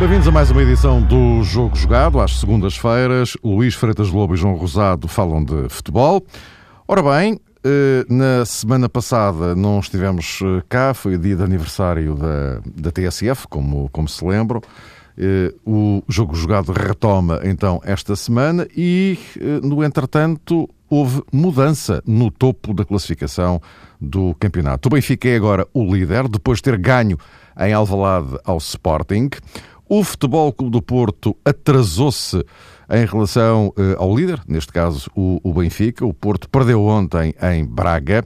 Bem-vindos a mais uma edição do Jogo Jogado. Às segundas-feiras, Luís Freitas Lobo e João Rosado falam de futebol. Ora bem, na semana passada não estivemos eh, cá, foi o dia de aniversário da, da TSF, como, como se lembram. Eh, o Jogo Jogado retoma então esta semana e, no entretanto, houve mudança no topo da classificação do campeonato. O Benfica é agora o líder, depois de ter ganho em Alvalade ao Sporting. O Futebol Clube do Porto atrasou-se em relação uh, ao líder, neste caso o, Benfica. O Porto perdeu ontem em Braga.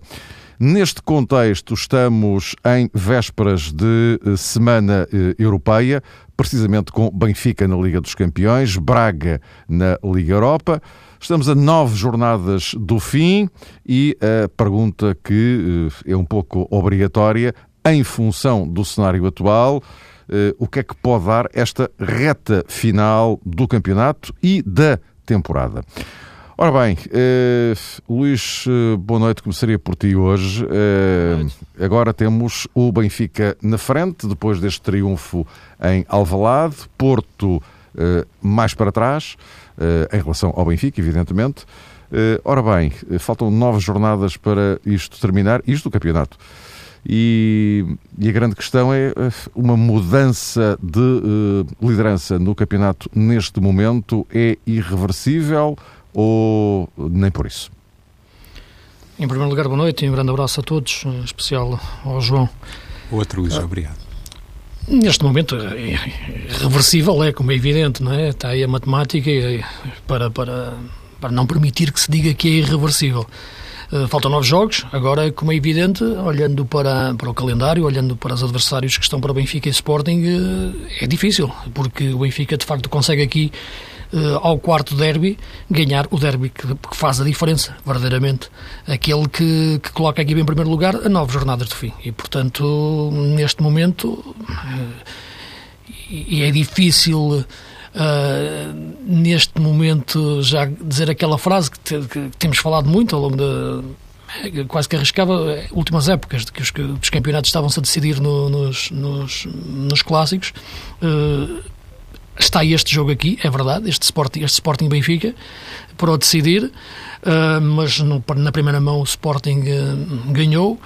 Neste contexto, estamos em vésperas de uh, semana uh, europeia, precisamente com Benfica na Liga dos Campeões, Braga na Liga Europa. Estamos a nove jornadas do fim e a pergunta que é um pouco obrigatória, em função do cenário atual, eh, o que é que pode dar esta reta final do campeonato e da temporada. Ora bem, eh, Luís, eh, boa noite, começaria por ti hoje. Eh, agora temos o Benfica na frente, depois deste triunfo em Alvalade, Porto eh, mais para trás, eh, em relação ao Benfica, evidentemente. ora bem, faltam nove jornadas para isto terminar, isto do campeonato. E, e, a grande questão é eh, uma mudança de uh, liderança no campeonato neste momento é irreversível ou nem por isso? Em primeiro lugar, boa noite e um grande abraço a todos, em especial ao João. Outro, Luís, ah, obrigado. Neste momento, é reversível, é como é evidente, não é? Está aí a matemática para, para, para não permitir que se diga que é irreversível. Eh, faltam nove jogos. Agora, como é evidente, olhando para, para o calendário, olhando para os adversários que estão para o Benfica e Sporting, eh, é difícil, porque o Benfica de facto consegue aqui Uh, ao quarto derby, ganhar o derby que, faz a diferença, verdadeiramente. Aquele que, que coloca a equipa em primeiro lugar a nove jornadas de fim. E, portanto, neste momento, e é difícil Uh, neste momento já dizer aquela frase que, te, que, temos falado muito ao longo da quase que arriscava últimas épocas de que os, os campeonatos estavam-se a decidir no, nos, nos, nos, clássicos. Uh, está este jogo aqui, é verdade este Sporting, este Sporting Benfica para o decidir uh, mas no, na primeira mão o Sporting ganhou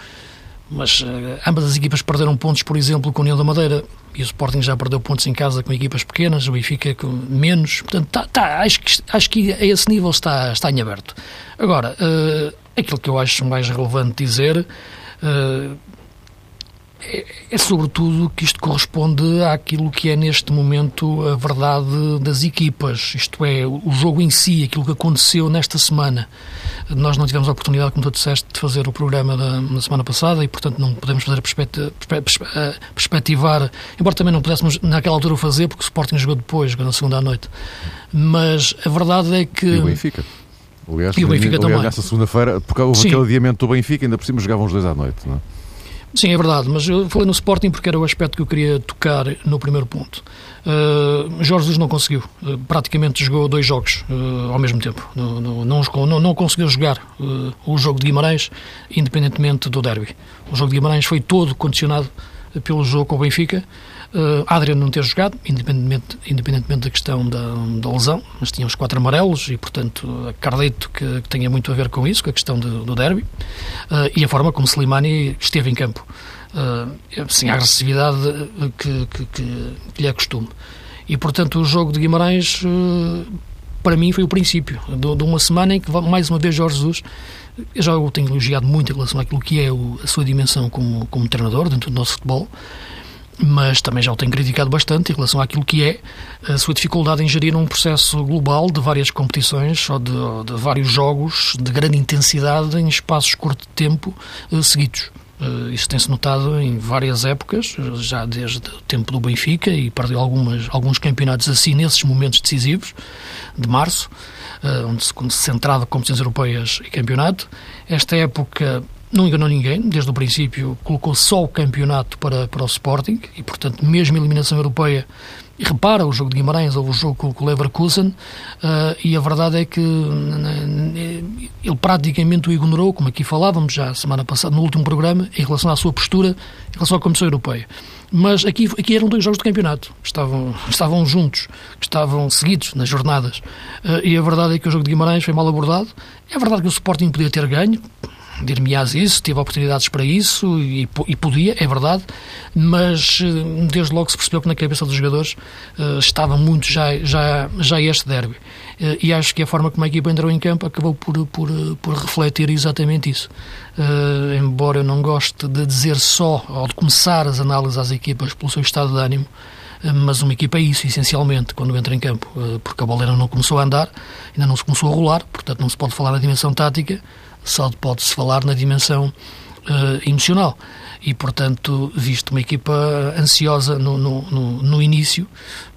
mas uh, ambas as equipas perderam pontos, por exemplo, com o União da Madeira e o Sporting já perdeu pontos em casa com equipas pequenas, o Benfica com menos. Portanto, tá, tá, acho, que, acho que a esse nível está, está em aberto. Agora, uh, aquilo que eu acho mais relevante dizer. Uh, é, é, sobretudo que isto corresponde àquilo que é neste momento a verdade das equipas, isto é, o jogo em si, aquilo que aconteceu nesta semana. Nós não tivemos a oportunidade, como tu disseste, de fazer o programa da, na semana passada e, portanto, não podemos fazer a perspectivar, embora também não pudéssemos naquela altura o fazer, porque o Sporting jogou depois, jogou na segunda à noite. Mas a verdade é que. E o Benfica. Aliás, e o Benfica aliás, também. nessa segunda-feira, porque houve Sim. aquele adiamento do Benfica, ainda por cima jogavam os dois à noite, não é? Sim, é verdade, mas eu falei no Sporting porque era o aspecto que eu queria tocar no primeiro ponto. Uh, Jorge Jesus não conseguiu, uh, praticamente jogou dois jogos uh, ao mesmo tempo. Não, não, não, não conseguiu jogar o jogo de Guimarães, independentemente do derby. O jogo de Guimarães foi todo condicionado pelo jogo com o Benfica Uh, Adriano não ter jogado, independentemente, independentemente da questão da, da, lesão, mas tinha os quatro amarelos e, portanto, acredito que, que tenha muito a ver com isso, com a questão do, do derby, uh, e a forma como Slimani esteve em campo, uh, sem a agressividade que, que, que, lhe é costume. E, portanto, o jogo de Guimarães, para mim, foi o princípio de, de, uma semana em que, mais uma vez, Jorge Jesus eu já o tenho elogiado muito em relação àquilo que é o, a sua dimensão como, como treinador dentro do nosso futebol, mas também já o tenho criticado bastante em relação àquilo que é a sua dificuldade em gerir um processo global de várias competições ou de, ou de vários jogos de grande intensidade em espaços curtos de tempo uh, seguidos. Uh, isso tem-se notado em várias épocas, já desde o tempo do Benfica, e perdeu algumas, alguns campeonatos assim nesses momentos decisivos, de março, onde se, se centrava competições europeias e campeonato. Esta época não enganou ninguém, desde o princípio colocou só o campeonato para, para o Sporting e, portanto, mesmo a eliminação europeia, repara o jogo de Guimarães ou o jogo com o Leverkusen, uh, e a verdade é que ele praticamente o ignorou, como aqui falávamos já semana passada, no último programa, em relação à sua postura em relação à Comissão Europeia. Mas aqui, aqui eram dois jogos de campeonato, estavam, estavam juntos, estavam seguidos nas jornadas, uh, e a verdade é que o jogo de Guimarães foi mal abordado. É verdade que o Sporting podia ter ganho, dir-me-ás isso, tive oportunidades para isso e, e, podia, é verdade, mas eh, desde logo se percebeu que na cabeça dos jogadores uh, estava muito já, já, já este derby. Uh, e acho que a forma como a equipa entrou em campo acabou por, por, por refletir exatamente isso. Uh, embora eu não goste de dizer só, ou de começar as análises às equipas pelo seu estado de ânimo, mas uma equipa é isso, essencialmente, quando entra em campo, porque a bola ainda não começou a andar, ainda não se começou a rolar, portanto não se pode falar na dimensão tática, só pode-se falar na dimensão uh, emocional. E, portanto, visto uma equipa ansiosa no, no, no, início,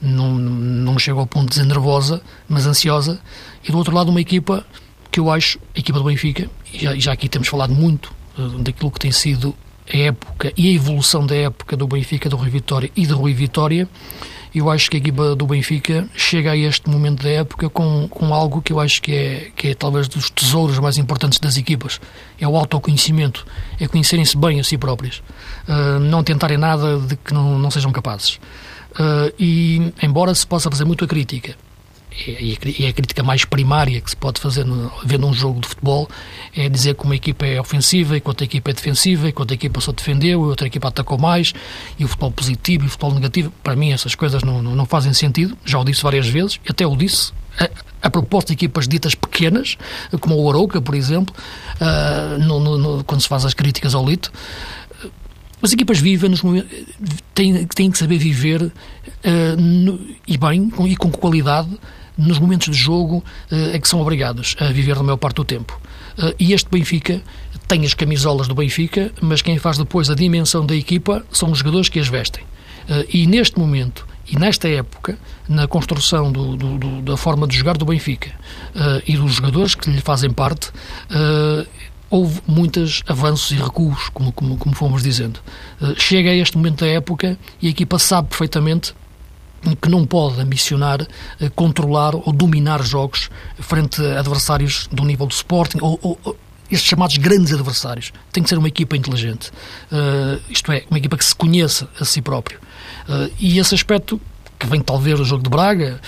não, não chegou ao ponto de dizer nervosa, mas ansiosa, e do outro lado uma equipa que eu acho, a equipa do Benfica, e já, já aqui temos falado muito uh, daquilo que tem sido a época e a evolução da época do Benfica, do Rui Vitória e do Rui Vitória, eu acho que a equipa do Benfica chega a este momento da época com, com algo que eu acho que é, que é talvez dos tesouros mais importantes das equipas. É o autoconhecimento, é conhecerem-se bem a si próprias, uh, não tentarem nada de que não, não sejam capazes. Uh, e, embora se possa fazer muita crítica e é a crítica mais primária que se pode fazer no, vendo um jogo de futebol, é dizer que uma equipa é ofensiva e quanto a equipa é defensiva, e quanto a equipa só defendeu e outra equipa atacou mais, e o futebol positivo e o futebol negativo. Para mim, essas coisas não, não, não fazem sentido. Já o disse várias vezes, até o disse. A, a propósito de equipas ditas pequenas, como o Arouca, por exemplo, uh, no, no, quando se faz as críticas ao Lito, as equipas vivem nos momentos, têm, têm que saber viver uh, no, e bem e com qualidade nos momentos de jogo uh, é que são obrigados a viver na maior parte do tempo. Uh, e este Benfica tem as camisolas do Benfica, mas quem faz depois a dimensão da equipa são os jogadores que as vestem. Uh, e neste momento e nesta época, na construção do, do, do, da forma de jogar do Benfica e dos jogadores que lhe fazem parte, houve muitos avanços e recuos, como, como, como fomos dizendo. chega a este momento da época e a equipa sabe perfeitamente que não pode ambicionar eh, controlar ou dominar jogos frente a adversários do nível do Sporting ou, ou estes chamados grandes adversários. Tem que ser uma equipa inteligente, uh, isto é, uma equipa que se conheça a si próprio. Uh, e esse aspecto, que vem talvez do jogo de Braga,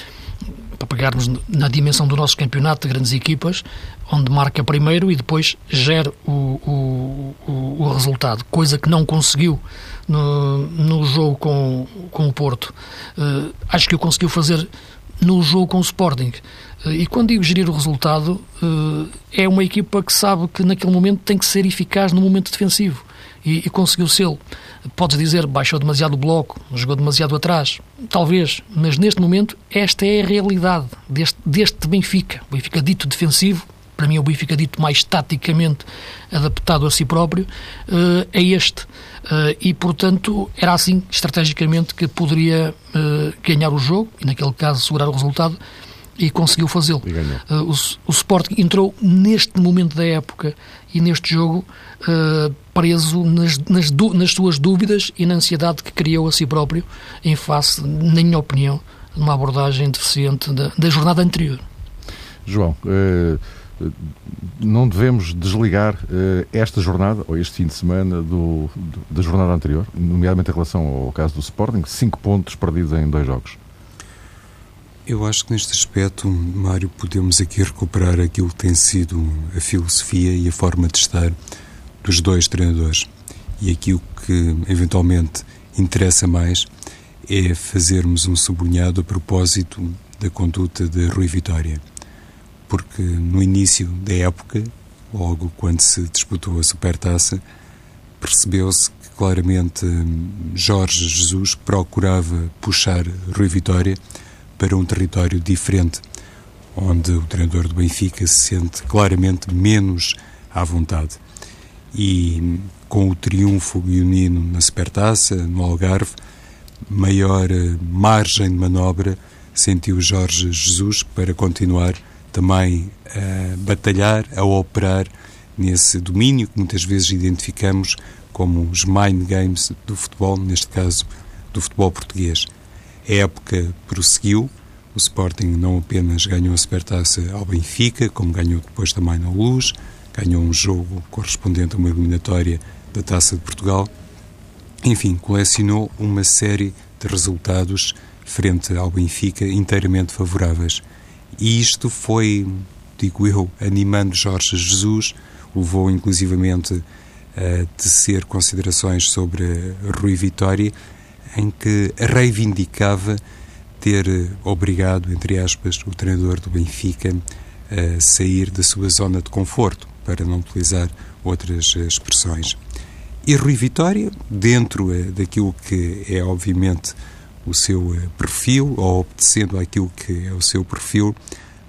para pegarmos na dimensão do nosso campeonato de grandes equipas, onde marca primeiro e depois gera o, o, o, o resultado, coisa que não conseguiu no, no jogo com, com o Porto. Uh, acho que o conseguiu fazer no jogo com o Sporting. Uh, e quando digo gerir o resultado, uh, é uma equipa que sabe que naquele momento tem que ser eficaz no momento defensivo. E, e conseguiu ser. Podes dizer, baixou demasiado o bloco, jogou demasiado atrás. Talvez, mas neste momento esta é a realidade deste, deste Benfica. Benfica dito defensivo, para mim é o Benfica dito mais taticamente adaptado a si próprio, uh, é este. Uh, e, portanto, era assim, estrategicamente, que poderia uh, ganhar o jogo, e naquele caso segurar o resultado, e conseguiu fazê-lo. Uh, o, o Sporting entrou neste momento da época e neste jogo preso nas, nas, nas suas dúvidas e na ansiedade que criou a si próprio em face, na minha opinião, de uma abordagem deficiente da, da jornada anterior. João, não devemos desligar uh, esta jornada, ou este fim de semana, do, do, da jornada anterior, nomeadamente em relação ao caso do Sporting, cinco pontos perdidos em dois jogos. Eu acho que neste aspecto, Mário, podemos aqui recuperar aquilo que tem sido a filosofia e a forma de estar dos dois treinadores. E aqui o que eventualmente interessa mais é fazermos um sublinhado a propósito da conduta de Rui Vitória porque no início da época, logo quando se disputou a Supertaça, percebeu-se que claramente hum, Jorge Jesus procurava puxar Rui Vitória para um território diferente, onde o treinador do Benfica se sente claramente menos à vontade. E hum, com o triunfo guionino na Supertaça, no Algarve, maior hum, margem de manobra sentiu Jorge Jesus para continuar também a batalhar, a operar nesse domínio que muitas vezes identificamos como os mind games do futebol, neste caso do futebol português. A época prosseguiu, o Sporting não apenas ganhou a Supertaça ao Benfica, como ganhou depois também na Luz, ganhou um jogo correspondente a uma eliminatória da Taça de Portugal. Enfim, colecionou uma série de resultados frente ao Benfica inteiramente favoráveis. E isto foi, digo eu, animando Jorge Jesus, levou inclusivamente a tecer considerações sobre Rui Vitória, em que reivindicava ter obrigado, entre aspas, o treinador do Benfica a sair da sua zona de conforto, para não utilizar outras expressões. E Rui Vitória, dentro eh, daquilo que é obviamente o seu eh, perfil, ou obedecendo àquilo que é o seu perfil,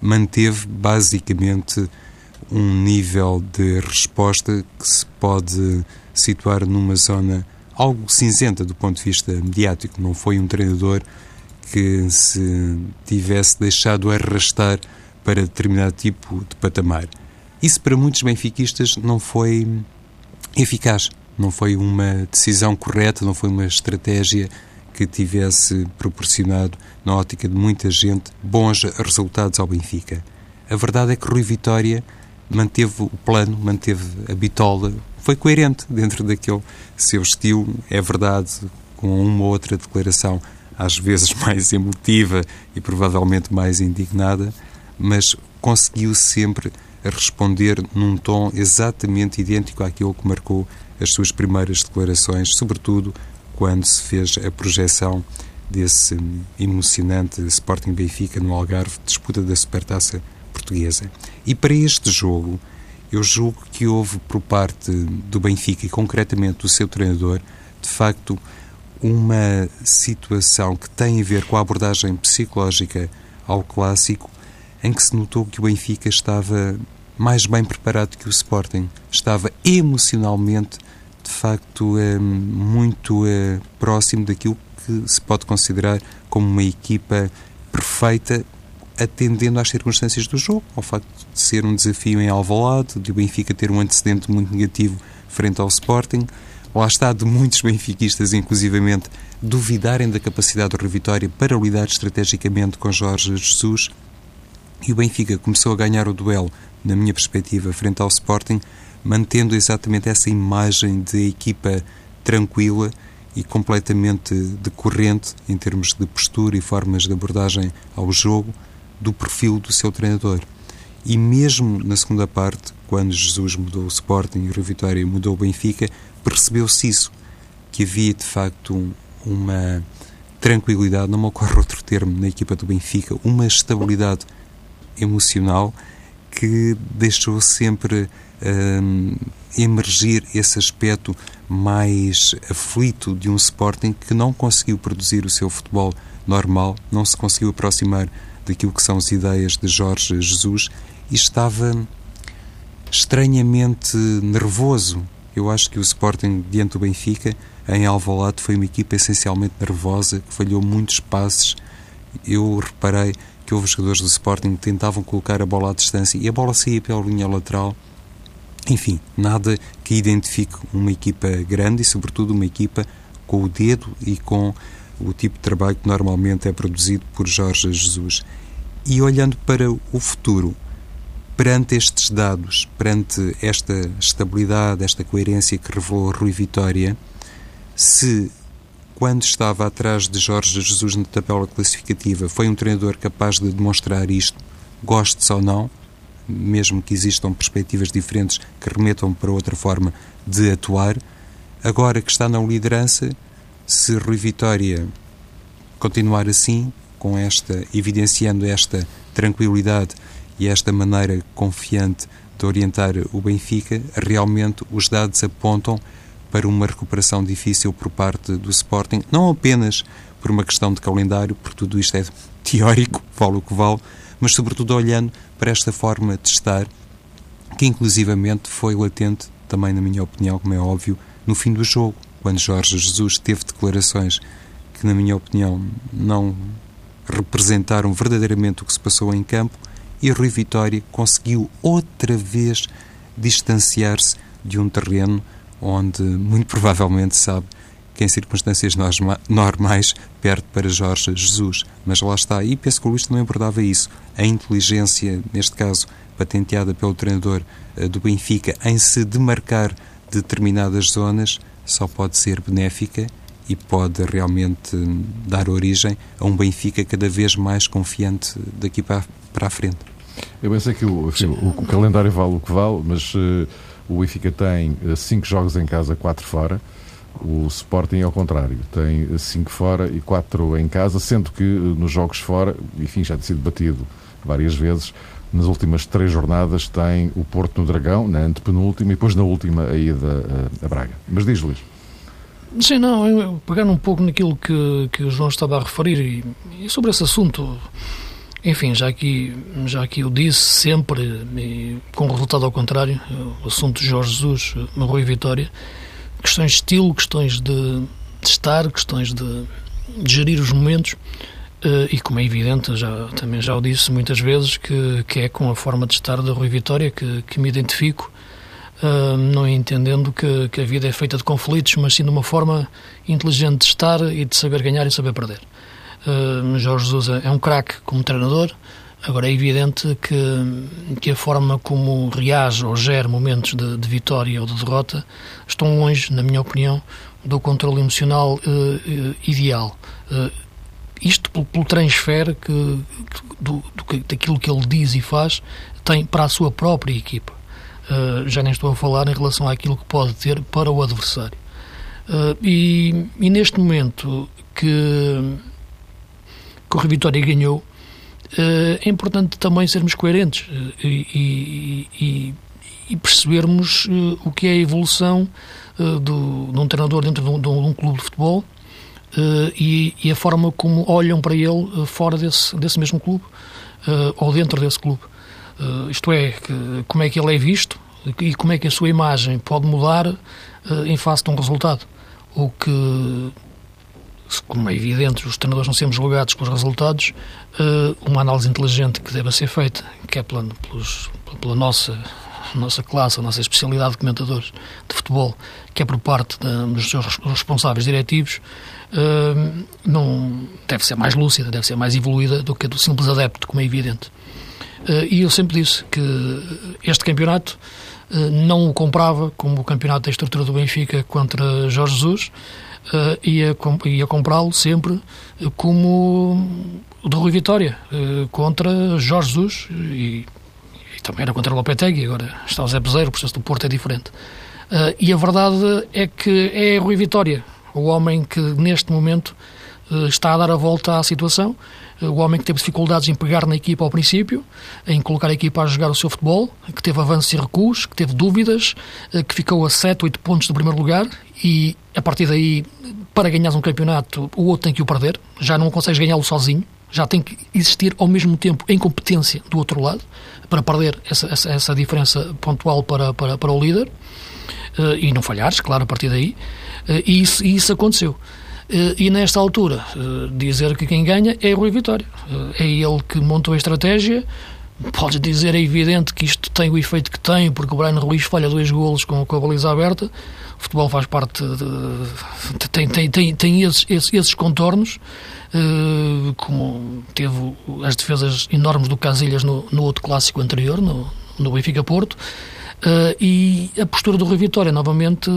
manteve basicamente um nível de resposta que se pode situar numa zona algo cinzenta do ponto de vista mediático. Não foi um treinador que se tivesse deixado arrastar para determinado tipo de patamar. Isso para muitos benfiquistas não foi eficaz, não foi uma decisão correta, não foi uma estratégia que tivesse proporcionado, na ótica de muita gente, bons resultados ao Benfica. A verdade é que Rui Vitória manteve o plano, manteve a bitola, foi coerente dentro daquele seu estilo. É verdade, com uma ou outra declaração, às vezes mais emotiva e provavelmente mais indignada, mas conseguiu sempre responder num tom exatamente idêntico àquilo que marcou as suas primeiras declarações, sobretudo quando se fez a projeção desse emocionante Sporting Benfica no Algarve, disputa da Supertaça portuguesa. E para este jogo, eu julgo que houve por parte do Benfica e concretamente do seu treinador, de facto, uma situação que tem a ver com a abordagem psicológica ao clássico, em que se notou que o Benfica estava mais bem preparado que o Sporting, estava emocionalmente, facto, eh, muito eh, próximo daquilo que se pode considerar como uma equipa perfeita atendendo às circunstâncias do jogo, ao facto de ser um desafio em Alvalade, de o Benfica ter um antecedente muito negativo frente ao Sporting, lá está de muitos benfiquistas, inclusivamente, duvidarem da capacidade do Vitória para lidar estrategicamente com Jorge Jesus, e o Benfica começou a ganhar o duelo, na minha perspectiva, frente ao Sporting, mantendo exatamente essa imagem de equipa tranquila e completamente decorrente em termos de postura e formas de abordagem ao jogo, do perfil do seu treinador. E mesmo na segunda parte, quando Jesus mudou o Sporting e o Rio Vitória mudou o Benfica, percebeu-se isso, que havia de facto uma tranquilidade, não me ocorre outro termo, na equipa do Benfica, uma estabilidade emocional que deixou sempre hum, emergir esse aspecto mais aflito de um Sporting que não conseguiu produzir o seu futebol normal, não se conseguiu aproximar daquilo que são as ideias de Jorge Jesus e estava estranhamente nervoso. Eu acho que o Sporting diante do Benfica em Alvalade foi uma equipa essencialmente nervosa, que falhou muitos passes. Eu reparei que houve jogadores do Sporting que tentavam colocar a bola à distância e a bola saía pela linha lateral. Enfim, nada que identifique uma equipa grande e, sobretudo, uma equipa com o dedo e com o tipo de trabalho que normalmente é produzido por Jorge Jesus. E olhando para o futuro, perante estes dados, perante esta estabilidade, esta coerência que revelou Rui Vitória, se quando estava atrás de Jorge Jesus na tabela classificativa foi um treinador capaz de demonstrar isto, goste-se ou não, mesmo que existam perspectivas diferentes que remetam para outra forma de atuar, agora que está na liderança, se Rui Vitória continuar assim, com esta, evidenciando esta tranquilidade e esta maneira confiante de orientar o Benfica, realmente os dados apontam para uma recuperação difícil por parte do Sporting, não apenas por uma questão de calendário, porque tudo isto é teórico, vale o que vale, mas sobretudo olhando para esta forma de estar, que inclusivamente foi latente, também na minha opinião, como é óbvio, no fim do jogo quando Jorge Jesus teve declarações que, na minha opinião, não representaram verdadeiramente o que se passou em campo, e Rui Vitória conseguiu outra vez distanciar-se de um terreno onde, muito provavelmente, sabe que em circunstâncias normais perde para Jorge Jesus. Mas lá está, e penso que o Luís também abordava isso. A inteligência, neste caso, patenteada pelo treinador eh, do Benfica, em se demarcar determinadas zonas, só pode ser benéfica e pode realmente dar origem a um Benfica cada vez mais confiante daqui para, para a frente. Eu pensei que o, enfim, o, o, calendário vale o que vale, mas uh, o Benfica tem 5 uh, jogos em casa, 4 fora. O Sporting, ao contrário, tem 5 fora e 4 em casa, sendo que uh, nos jogos fora, enfim, já tem sido batido várias vezes, nas últimas três jornadas tem o Porto no Dragão, na antepenúltima, e depois na última a ida a, a Braga. Mas diz, Luís. Sim, não, eu, pegando um pouco naquilo que, que o João estava a referir e, e sobre esse assunto, enfim, já aqui, já aqui eu disse sempre, e com resultado ao contrário, o assunto de Jorge Jesus, Rui Vitória, questões de estilo, questões de, de estar, questões de, de, gerir os momentos, eh, e como é evidente, já, também já o disse muitas vezes, que, que é com a forma de estar da Rui Vitória que, que me identifico, uh, não entendendo que, que, a vida é feita de conflitos, mas sim de uma forma inteligente de estar e de saber ganhar e saber perder. Uh, Jorge Jesus é um craque como treinador, agora é evidente que, que a forma como reage ou gera momentos de, de vitória ou de derrota estão longe, na minha opinião, do controle emocional uh, ideal isto pelo, pelo transfer que, do, do, daquilo que ele diz e faz tem para a sua própria equipa. Uh, já nem estou a falar em relação àquilo que pode ter para o adversário. Uh, e, e, neste momento que, que o Vitória ganhou, uh, é importante também sermos coerentes e, e, e, percebermos o que é a evolução do, de um treinador dentro de um, de um clube de futebol e, a forma como olham para ele fora desse, desse mesmo clube ou dentro desse clube. Isto é, como é que ele é visto e como é que a sua imagem pode mudar em face de um resultado. O que, como é evidente, os treinadores não sermos julgados pelos resultados, uh, uma análise inteligente que deve ser feita, que é pela, pelos, pela nossa nossa classe, a nossa especialidade de comentadores de futebol, que é por parte dos seus responsáveis diretivos, uh, não deve ser mais lúcida, deve ser mais evoluída do que a do simples adepto, como é evidente. Eh, e eu sempre disse que este campeonato eh, não o comprava como o campeonato da estrutura do Benfica contra Jorge Jesus, eh, ia, ia comprá-lo sempre como o de Rui Vitória contra Jorge Jesus e, e também era contra o Lopetegui, agora está o Zé Bezeiro, o processo do Porto é diferente. E a verdade é que é Rui Vitória, o homem que neste momento está a dar a volta à situação o homem que teve dificuldades em pegar na equipa ao princípio, em colocar a equipa a jogar o seu futebol, que teve avanços e recuos, que teve dúvidas, eh, que ficou a 7, 8 pontos do primeiro lugar e a partir daí, para ganhar um campeonato, o outro tem que o perder, já não consegues ganhá-lo sozinho, já tem que existir ao mesmo tempo em competência do outro lado, para perder essa, essa, essa diferença pontual para, para, para o líder. Uh, e não falhares, claro, a partir daí. Uh, e, isso, e isso aconteceu. Eh, e nesta altura, eh, dizer que quem ganha é Rui Vitória. Eh, é ele que montou a estratégia. Podes dizer, é evidente que isto tem o efeito que tem, porque o Brian Ruiz falha dois golos com, a baliza aberta. O futebol faz parte, de, tem, tem, tem, tem esses, esses, esses contornos, como teve as defesas enormes do Casilhas no, no outro clássico anterior, no, no Benfica-Porto, e a postura do Rui Vitória, novamente,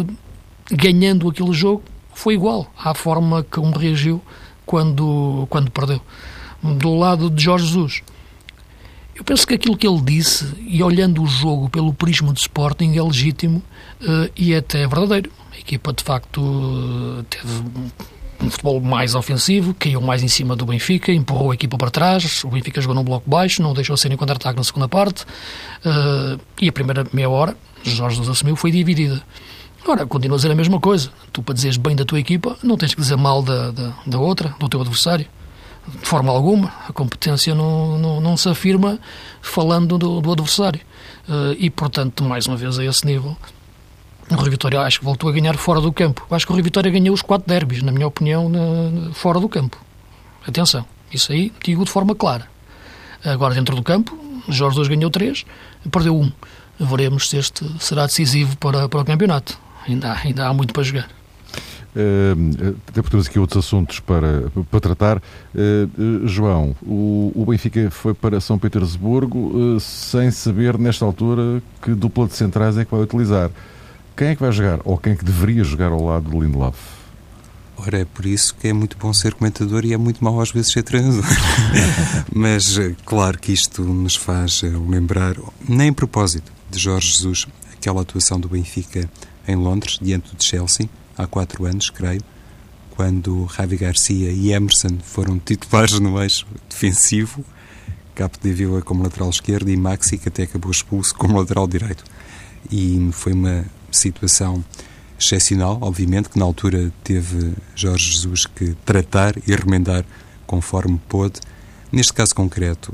ganhando aquele jogo, foi igual à forma como reagiu quando, quando perdeu. Do lado de Jorge Jesus, eu penso que aquilo que ele disse, e olhando o jogo pelo prisma de Sporting, é legítimo uh, e até verdadeiro. A equipa, de facto, teve um futebol mais ofensivo, caiu mais em cima do Benfica, empurrou a equipa para trás, o Benfica jogou num bloco baixo, não deixou ser em contra-ataque na segunda parte, uh, e a primeira meia hora, Jorge Jesus assumiu, foi dividida. Ora, continua a dizer a mesma coisa. Tu, para dizeres bem da tua equipa, não tens que dizer mal da, da, da outra, do teu adversário. De forma alguma. A competência não, não, não se afirma falando do, do adversário. Uh, e, portanto, mais uma vez, a esse nível, o Rio Vitória acho que voltou a ganhar fora do campo. Acho que o Rio Vitória ganhou os quatro derbys, na minha opinião, na, fora do campo. Atenção, isso aí digo de forma clara. Agora, dentro do campo, Jorge II ganhou três, perdeu um. veremos se este será decisivo para, para o campeonato. Ainda há, ainda há muito para jogar. Uh, até porque temos aqui outros assuntos para, para tratar. Uh, João, o, o, Benfica foi para São Petersburgo uh, sem saber, nesta altura, que dupla de centrais é que vai utilizar. Quem é que vai jogar? Ou quem é que deveria jogar ao lado de Lindelof? Ora, é por isso que é muito bom ser comentador e é muito mau às vezes ser treinador. Mas, claro que isto nos faz lembrar, nem propósito, de Jorge Jesus, aquela atuação do Benfica em Londres, diante do Chelsea, há quatro anos, creio, quando Javi Garcia e Emerson foram titulares no eixo defensivo, Capo de Vila como lateral esquerdo e Maxi, que até acabou expulso, como lateral direito. E foi uma situação excepcional, obviamente, que na altura teve Jorge Jesus que tratar e remendar conforme pôde. Neste caso concreto,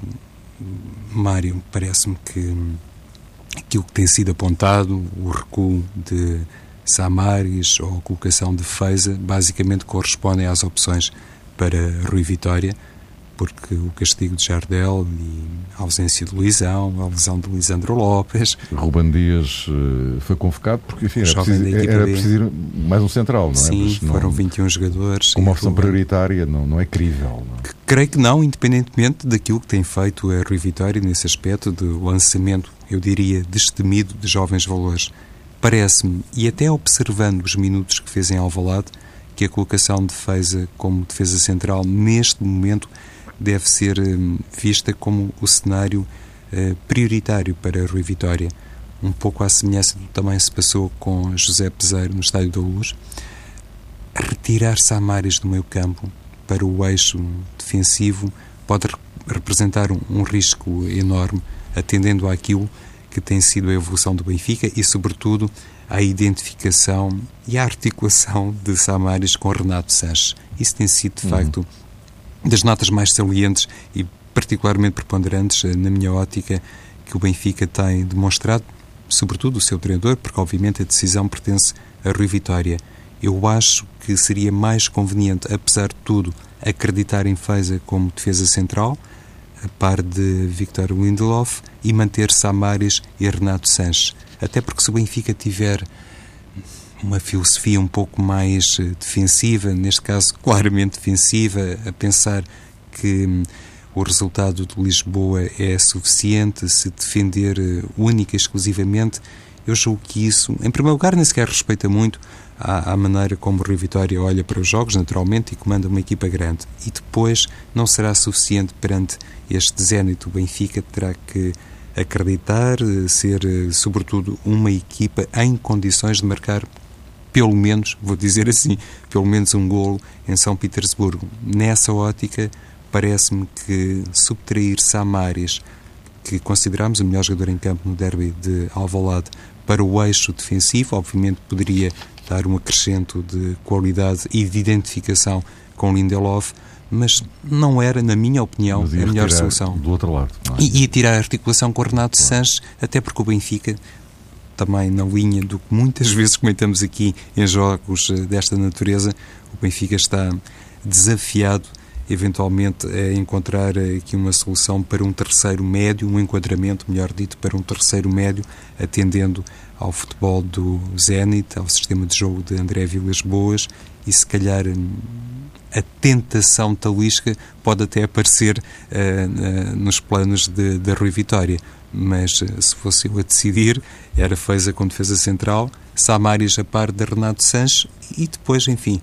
Mário, parece-me que aquilo que tem sido apontado, o recuo de Samaris ou a colocação de Feiza, basicamente correspondem às opções para Rui Vitória, porque o castigo de Jardel e a ausência de Luizão, a lesão de Lisandro Lopes. Ruban Dias uh, foi convocado porque enfim, era, preciso, era preciso ir mais um central, não é? Sim, foram 21 jogadores. Uma opção prioritária não, não é crível. Não é? Creio que não, independentemente daquilo que tem feito a Rui Vitória nesse aspecto de lançamento, eu diria, destemido de jovens valores. Parece-me, e até observando os minutos que fez em Alvalade, que a colocação de defesa como defesa central neste momento deve ser hum, vista como o cenário uh, prioritário para Rui Vitória. Um pouco à semelhança do que também se passou com José Peseiro no Estádio da Luz. Retirar Samares do meio campo para o eixo defensivo pode representar um, um risco enorme, atendendo àquilo que tem sido a evolução do Benfica e, sobretudo, a identificação e a articulação de Samaris com Renato Sanches. Isso tem sido, de uhum. facto, das notas mais salientes e particularmente preponderantes, eh, na minha ótica, que o Benfica tem demonstrado, sobretudo o seu treinador, porque obviamente a decisão pertence a Rui Vitória. Eu acho que seria mais conveniente, apesar de tudo, acreditar em Feza como defesa central, a par de Victor Lindelof e manter Samaris e Renato Sanches. Até porque se o Benfica tiver uma filosofia um pouco mais eh, defensiva, neste caso claramente defensiva, a pensar que hum, o resultado de Lisboa é suficiente se defender eh, única e exclusivamente, eu julgo que isso, em primeiro lugar, nem sequer respeita muito à, à maneira como o Rio Vitória olha para os jogos, naturalmente, e comanda uma equipa grande. E depois não será suficiente perante este zénito Benfica, terá que acreditar, ser, sobretudo, uma equipa em condições de marcar pelo menos, vou dizer assim, pelo menos um golo em São Petersburgo. Nessa ótica, parece-me que subtrair Samaris, que consideramos o melhor jogador em campo no derby de Alvalade, para o eixo defensivo, obviamente poderia dar um acrescento de qualidade e de identificação com Lindelof, mas não era, na minha opinião, a melhor solução. Do outro lado. É? E, e tirar a articulação com o Renato claro. Sanches, até porque o Benfica, também na linha do que muitas vezes comentamos aqui em jogos eh, desta natureza, o Benfica está desafiado eventualmente a encontrar aqui uma solução para um terceiro médio, um enquadramento, melhor dito, para um terceiro médio, atendendo ao futebol do Zenit, ao sistema de jogo de André Vilas Boas e se calhar a tentação talisca pode até aparecer uh, uh, nos planos de, da Rui Vitória, mas se fosse eu a decidir, era Feza com defesa central, Samaris a par de Renato Sanches e depois, enfim,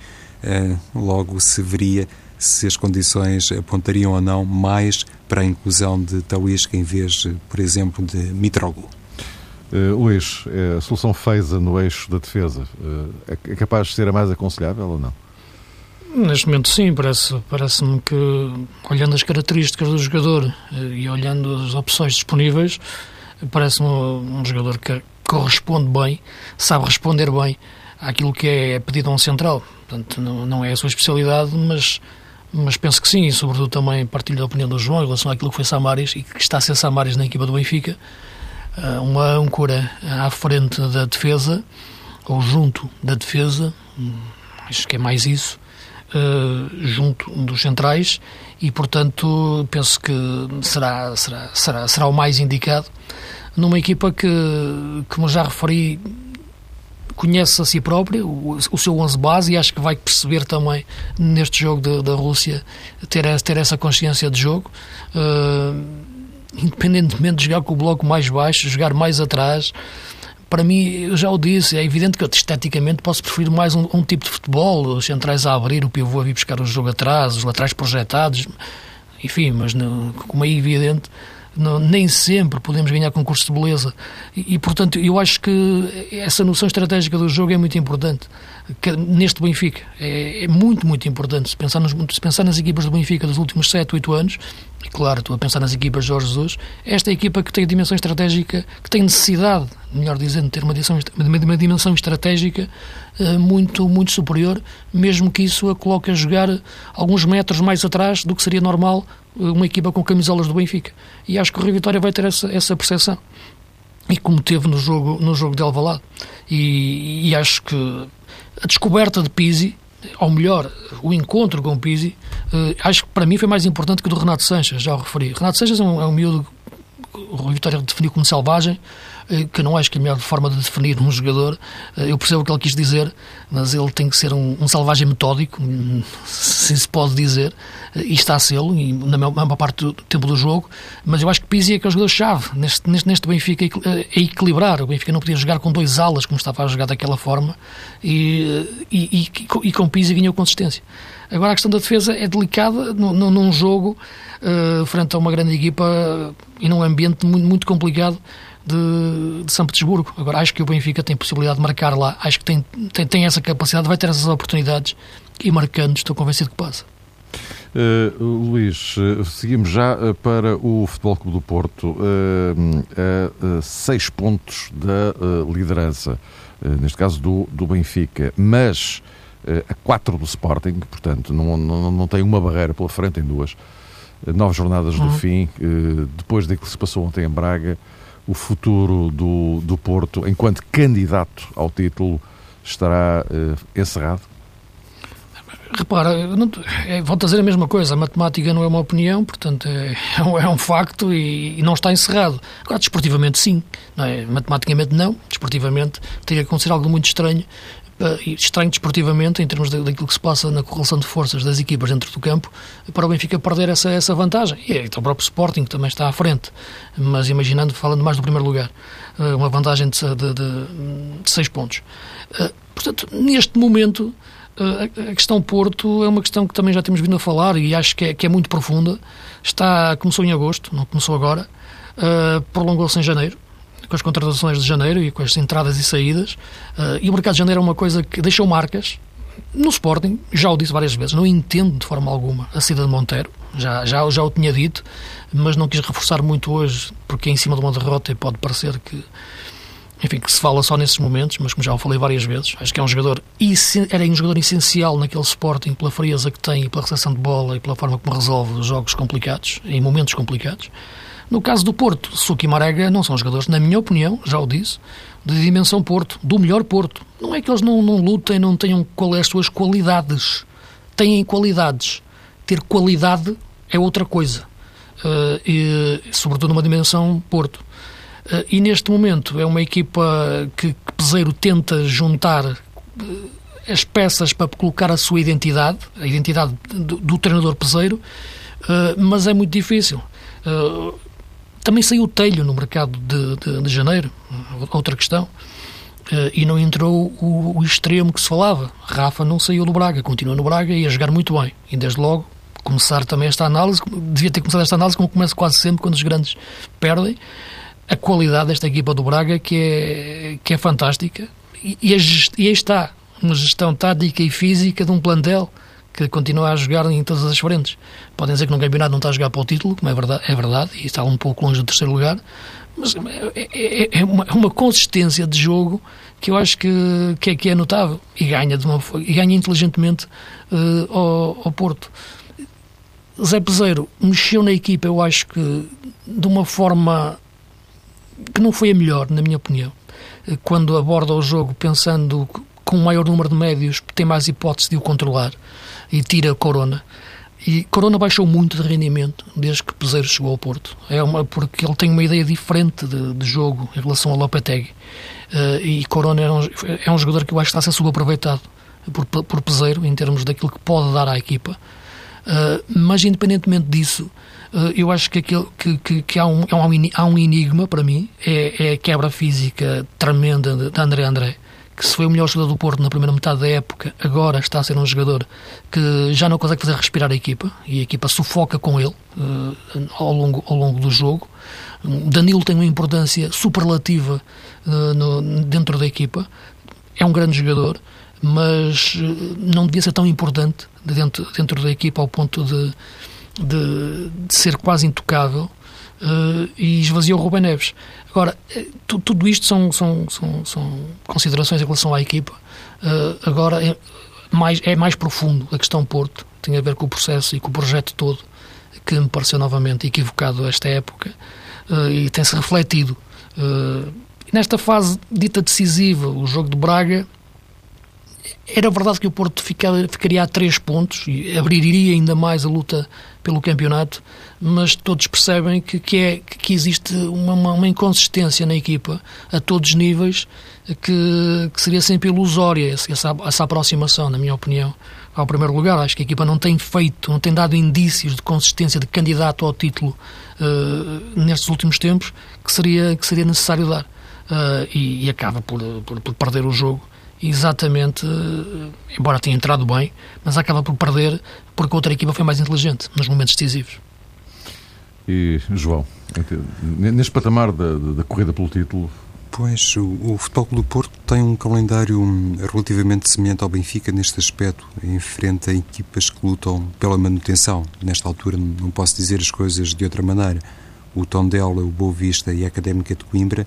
logo se veria se as condições apontariam ou não mais para a inclusão de Talisca em vez, por exemplo, de Mitroglou. Uh, Luís, a solução FEISA no eixo da defesa uh, é capaz de ser a mais aconselhável ou não? Neste momento sim, parece-me parece que olhando as características do jogador uh, e olhando as opções disponíveis, parece-me um, um, jogador que corresponde bem, sabe responder bem àquilo que é pedido a um central. Portanto, não, não é a sua especialidade, mas mas penso que sim, e sobretudo também partilho da opinião do João em relação àquilo que foi Samaris e que está a ser Samaris na equipa do Benfica. Eh, uma âncora à frente da defesa, ou junto da defesa, hum, acho que é mais isso, uh, junto dos centrais, e portanto penso que será, será, será, será o mais indicado numa equipa que, como já referi, conhece a si própria, o, o, seu 11 base, e acho que vai perceber também neste jogo de, da Rússia ter, ter essa consciência de jogo. Uh, independentemente de jogar com o bloco mais baixo, jogar mais atrás, para mim, eu já o disse, é evidente que eu esteticamente posso preferir mais um, um, tipo de futebol, os centrais a abrir, o pivô a vir buscar o jogo atrás, os laterais projetados, enfim, mas não, como é evidente, não, nem sempre podemos ganhar concursos de beleza. E, e, portanto, eu acho que essa noção estratégica do jogo é muito importante. Que, neste Benfica. É, é, muito, muito importante. Se pensar, nos, se pensar nas equipas do Benfica dos últimos 7, 8 anos, e claro, estou a pensar nas equipas de Jorge Jesus, esta é a equipa que tem a dimensão estratégica, que tem necessidade, melhor dizendo, ter uma dimensão, uma dimensão estratégica uh, muito, muito superior, mesmo que isso a coloque a jogar alguns metros mais atrás do que seria normal uma equipa com camisolas do Benfica. E acho que o Rio Vitória vai ter essa, essa percepção. E como teve no jogo, no jogo de Alvalade. E, e acho que a descoberta de Pizzi, ou melhor, o encontro com o Pizzi, uh, acho que para mim foi mais importante que o do Renato Sanches, já o referi. Renato Sanches é um, é um miúdo o Rio Vitória definiu como selvagem, eh, que não acho que a melhor forma de definir um jogador. Eh, eu percebo o que ele quis dizer, mas ele tem que ser um, um selvagem metódico, se se pode dizer, eh, e está a sê-lo, na maior parte do tempo do jogo. Mas eu acho que Pizzi é que é o jogador-chave neste, neste, neste Benfica, é equilibrar. O Benfica não podia jogar com dois alas, como estava a jogar daquela forma, e, e, e, e com Pizzi ganhou consistência. Agora a questão da defesa é delicada num jogo uh, frente a uma grande equipa e num ambiente muito, muito complicado de, de, São Petersburgo. Agora, acho que o Benfica tem possibilidade de marcar lá, acho que tem, tem, tem essa capacidade, vai ter essas oportunidades e marcando, estou convencido que passa. Uh, Luís, uh, seguimos já uh, para o Futebol Clube do Porto, a seis pontos da liderança, neste caso do, do Benfica, mas a quatro do Sporting, portanto não, não, não tem uma barreira pela frente, tem duas. Nove jornadas uhum. do fim, depois daquilo que se passou ontem em Braga, o futuro do, do Porto, enquanto candidato ao título, estará uh, encerrado? Repara, não, é, vou dizer a mesma coisa, a matemática não é uma opinião, portanto é, é, um, é um, facto e, e, não está encerrado. Agora, desportivamente sim, não é? matematicamente não, desportivamente teria que acontecer algo muito estranho estranho desportivamente, em termos daquilo que se passa na correlação de forças das equipas dentro do campo, para o Benfica perder essa, essa vantagem. E então o próprio Sporting que também está à frente, mas imaginando, falando mais do primeiro lugar, uh, uma vantagem de, de, de, seis pontos. Uh, portanto, neste momento, a questão Porto é uma questão que também já temos vindo a falar e acho que é, que é muito profunda. Está, começou em agosto, não começou agora, prolongou-se em janeiro com as contratações de janeiro e com as entradas e saídas. Uh, e o mercado de janeiro é uma coisa que deixou marcas. No Sporting, já o disse várias vezes, não entendo de forma alguma a saída de Monteiro, já, já, já o tinha dito, mas não quis reforçar muito hoje, porque em cima de uma derrota pode parecer que, enfim, que se fala só nesses momentos, mas como já o falei várias vezes, acho que é um jogador, era um jogador essencial naquele Sporting pela frieza que tem e pela recepção de bola e pela forma como resolve os jogos complicados, em momentos complicados. No caso do Porto, Suki e Marega não são jogadores, na minha opinião, já o disse, de dimensão Porto, do melhor Porto. Não é que eles não, não lutem, não tenham qual é as suas qualidades. Têm qualidades. Ter qualidade é outra coisa. Uh, e, sobretudo numa dimensão Porto. Uh, e neste momento é uma equipa que, que Peseiro tenta juntar uh, as peças para colocar a sua identidade, a identidade do, do treinador Peseiro, mas é muito difícil. Também saiu o telho no mercado de, de, de janeiro, outra questão. Uh, e não entrou o, o, extremo que se falava. Rafa não saiu do Braga, continua no Braga e a jogar muito bem. E desde logo começar também esta análise, devia ter começado esta análise como começa quase sempre quando os grandes perdem, a qualidade desta equipa do Braga que é, que é fantástica. E, e, a, e aí está, uma gestão tática e física de um plantel que continua a jogar em todas as frentes. Podem dizer que no campeonato não está a jogar para o título, como é verdade, é verdade e está um pouco longe do terceiro lugar, mas é, é, é, uma, é uma, consistência de jogo que eu acho que, que, é, que é notável e ganha, de uma, e ganha inteligentemente uh, ao, ao Porto. Zé Peseiro mexeu na equipa, eu acho que de uma forma que não foi a melhor, na minha opinião. Quando aborda o jogo pensando com um maior número de médios, tem mais hipótese de o controlar e tira corona. e Corona baixou muito de rendimento desde que Peseiro chegou ao Porto. É uma, porque ele tem uma ideia diferente de, de jogo em relação ao Lopetegui. Uh, e Corona é um, é um jogador que eu acho que está a ser subaproveitado por, por Peseiro em termos daquilo que pode dar à equipa. Uh, mas independentemente disso, uh, eu acho que, aquilo, que, que, que há, um, há um enigma para mim, é, é a quebra física tremenda de, de André André que se foi o melhor jogador do Porto na primeira metade da época, agora está a ser um jogador que já não consegue fazer respirar a equipa e a equipa sufoca com ele uh, ao, longo, ao longo do jogo. Danilo tem uma importância superlativa uh, no, dentro da equipa, é um grande jogador, mas uh, não devia ser tão importante dentro, dentro da equipa ao ponto de, de, de ser quase intocável uh, e esvaziou o Rubem Neves. Agora, eh, tudo isto são, são, são, são, considerações em relação à equipa. Uh, agora, é mais, é mais profundo a questão Porto, tem a ver com o processo e com o projeto todo, que me pareceu novamente equivocado esta época uh, e tem-se refletido. nesta fase dita decisiva, o jogo de Braga era verdade que o Porto ficaria a três pontos e abriria ainda mais a luta pelo campeonato, mas todos percebem que, que, é, que existe uma, uma, uma, inconsistência na equipa a todos os níveis que, que seria sempre ilusória essa, essa, aproximação, na minha opinião, ao primeiro lugar. Acho que a equipa não tem feito, não tem dado indícios de consistência de candidato ao título uh, nestes últimos tempos que seria, que seria necessário dar. Uh, e, e, acaba por, por, por perder o jogo exatamente, eh, embora tenha entrado bem, mas acaba por perder porque a outra equipa foi mais inteligente nos momentos decisivos. E, João, neste patamar da, da corrida pelo título, Pois, o, o Futebol do Porto tem um calendário hum, relativamente semelhante ao Benfica neste aspecto, em frente a equipas que lutam pela manutenção. Nesta altura não posso dizer as coisas de outra maneira. O Tondela, o Boa Vista e a Académica de Coimbra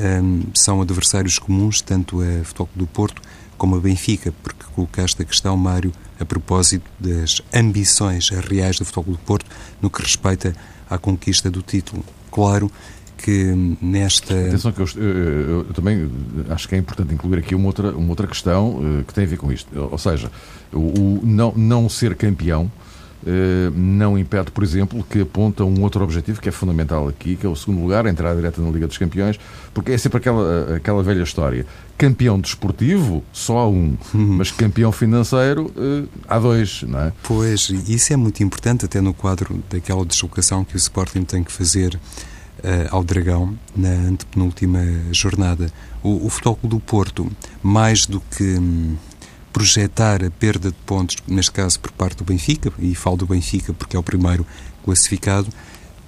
um, são adversários comuns, tanto a Futebol do Porto como a Benfica, porque colocaste a questão, Mário, a propósito das ambições reais do Futebol do Porto no que respeita à conquista do título. Claro que nesta. Atenção, que eu, eu, eu, também acho que é importante incluir aqui uma outra, uma outra questão uh, que tem a ver com isto. Ou seja, o, o não, não ser campeão não impede, por exemplo, que aponta um outro objetivo que é fundamental aqui, que é o segundo lugar, a entrada direta na Liga dos Campeões, porque é sempre aquela, aquela velha história. Campeão desportivo, só há um, uhum. mas campeão financeiro, eh, há dois, não é? Pois, isso é muito importante, até no quadro daquela deslocação que o Sporting tem que fazer ao Dragão na antepenúltima jornada. O, o Futebol do Porto, mais do que hum, projetar a perda de pontos, neste caso por parte do Benfica, e falo do Benfica porque é o primeiro classificado,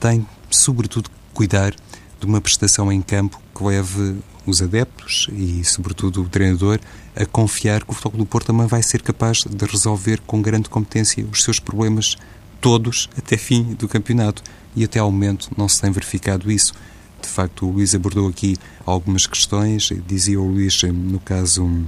tem, sobretudo, cuidar de uma prestação em campo que leve os adeptos e, sobretudo, o treinador a confiar que o Futebol do Porto também vai ser capaz de resolver com grande competência os seus problemas todos até fim do campeonato. E até ao momento não se tem verificado isso. De facto, o Luís abordou aqui algumas questões. Dizia o Luís, no caso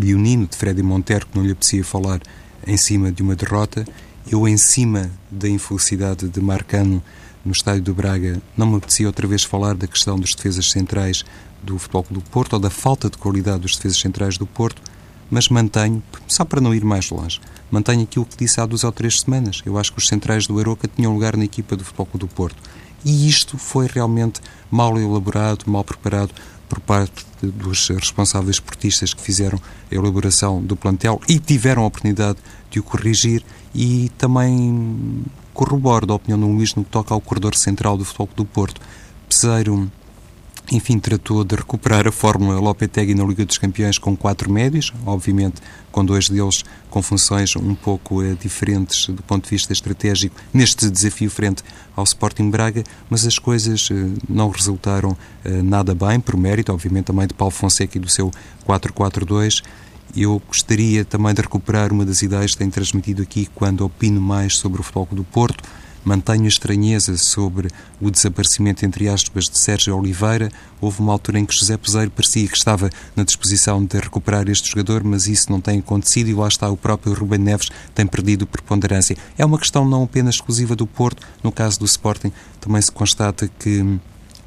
leonino de Freddy Montero, que não lhe apetecia falar em cima de uma derrota. Eu, em cima da infelicidade de Marcano no estádio do Braga, não me apetecia outra vez falar da questão dos defesas centrais do Futebol Clube do Porto ou da falta de qualidade dos defesas centrais do Porto, mas mantenho, só para não ir mais longe, mantenho aquilo que disse há duas ou três semanas. Eu acho que os centrais do Aroca tinham lugar na equipa do Futebol Clube do Porto. E isto foi realmente mal elaborado, mal preparado por parte dos responsáveis esportistas que fizeram a elaboração do plantel e tiveram a oportunidade de o corrigir e também corroboro da opinião do Luís no que toca ao corredor central do Futebol do Porto. Peseiro enfim, tratou de recuperar a fórmula Lopetegui na Liga dos Campeões com quatro médios, obviamente com dois deles com funções um pouco eh, diferentes do ponto de vista estratégico neste desafio frente ao Sporting Braga, mas as coisas eh, não resultaram eh, nada bem, por mérito, obviamente, também de Paulo Fonseca e do seu 4-4-2. Eu gostaria também de recuperar uma das ideias que tenho transmitido aqui quando opino mais sobre o futebol do Porto, Mantenho a estranheza sobre o desaparecimento, entre aspas, de Sérgio Oliveira. Houve uma altura em que José Peseiro parecia que estava na disposição de recuperar este jogador, mas isso não tem acontecido e lá está o próprio Rubem Neves tem perdido preponderância. É uma questão não apenas exclusiva do Porto, no caso do Sporting também se constata que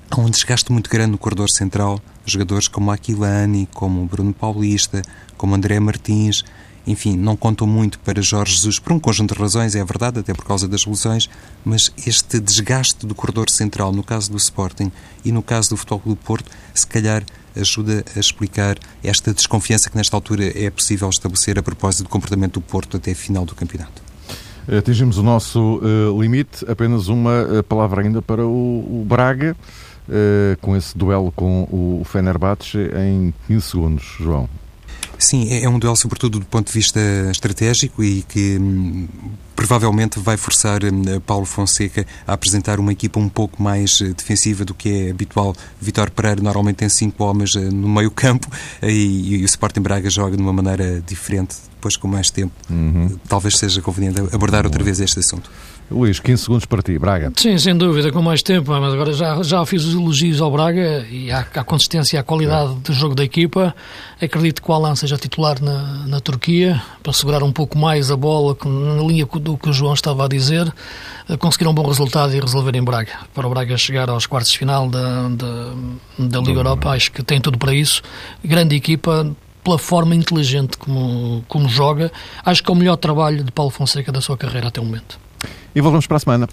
há um desgaste muito grande no corredor central. Jogadores como Aquilani, como Bruno Paulista, como André Martins, enfim, não contam muito para Jorge Jesus por um conjunto de razões, é verdade, até por causa das lesões, mas este desgaste do corredor central, no caso do Sporting e no caso do Futebol Clube Porto, se calhar ajuda a explicar esta desconfiança que nesta altura é possível estabelecer a propósito do comportamento do Porto até a final do campeonato. Atingimos o nosso uh, limite, apenas uma uh, palavra ainda para o, o Braga, uh, com esse duelo com o Fenerbahçe em 15 segundos, João. Sim, é, é um duelo sobretudo do ponto de vista estratégico e que hum, provavelmente vai forçar hum, Paulo Fonseca a apresentar uma equipa um pouco mais eh, defensiva do que é habitual. Vitor Pereira normalmente tem cinco homens eh, no meio campo e, e o Sporting Braga joga de uma maneira diferente, depois com mais tempo. Uhum. Talvez seja conveniente abordar outra vez este assunto. Luís, 15 segundos para ti, Braga. Sim, sem dúvida, com mais tempo, mas agora já, já fiz os elogios ao Braga e à, à consistência e à qualidade do jogo da equipa. Acredito que o Alan seja titular na, na Turquia, para segurar um pouco mais a bola, na linha do que o João estava a dizer, eh, conseguir um bom resultado e resolver em Braga. Para o Braga chegar aos quartos de final da, da, da Liga Europa, acho que tem tudo para isso. Grande equipa, pela forma inteligente como, como joga, acho que é o melhor trabalho de Paulo Fonseca da sua carreira até o momento e voltamos para a semana.